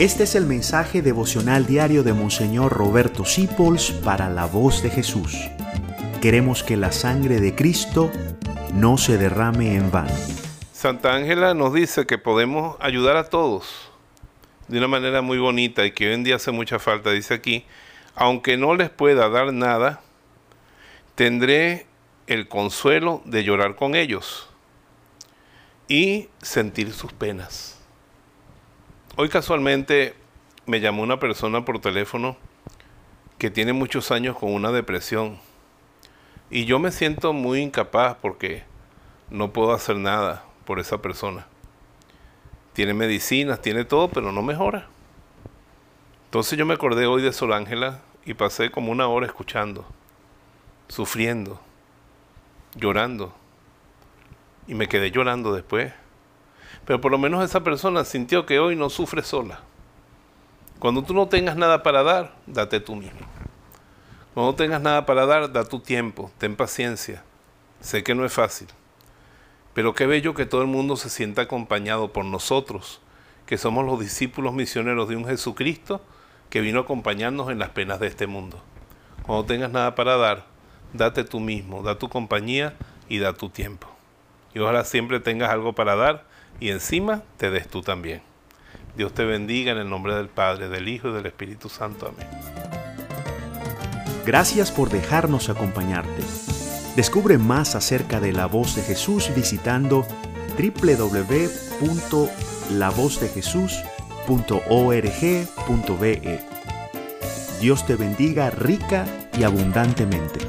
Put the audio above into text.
Este es el mensaje devocional diario de Monseñor Roberto Sipols para la voz de Jesús. Queremos que la sangre de Cristo no se derrame en vano. Santa Ángela nos dice que podemos ayudar a todos de una manera muy bonita y que hoy en día hace mucha falta. Dice aquí, aunque no les pueda dar nada, tendré el consuelo de llorar con ellos y sentir sus penas. Hoy casualmente me llamó una persona por teléfono que tiene muchos años con una depresión y yo me siento muy incapaz porque no puedo hacer nada por esa persona. Tiene medicinas, tiene todo, pero no mejora. Entonces yo me acordé hoy de Sol Ángela y pasé como una hora escuchando, sufriendo, llorando. Y me quedé llorando después. Pero por lo menos esa persona sintió que hoy no sufre sola. Cuando tú no tengas nada para dar, date tú mismo. Cuando no tengas nada para dar, da tu tiempo, ten paciencia. Sé que no es fácil. Pero qué bello que todo el mundo se sienta acompañado por nosotros, que somos los discípulos misioneros de un Jesucristo que vino a acompañarnos en las penas de este mundo. Cuando tengas nada para dar, date tú mismo, da tu compañía y da tu tiempo. Y ojalá siempre tengas algo para dar y encima te des tú también. Dios te bendiga en el nombre del Padre, del Hijo y del Espíritu Santo. Amén. Gracias por dejarnos acompañarte. Descubre más acerca de la voz de Jesús visitando www.lavozdejesús.org.be. Dios te bendiga rica y abundantemente.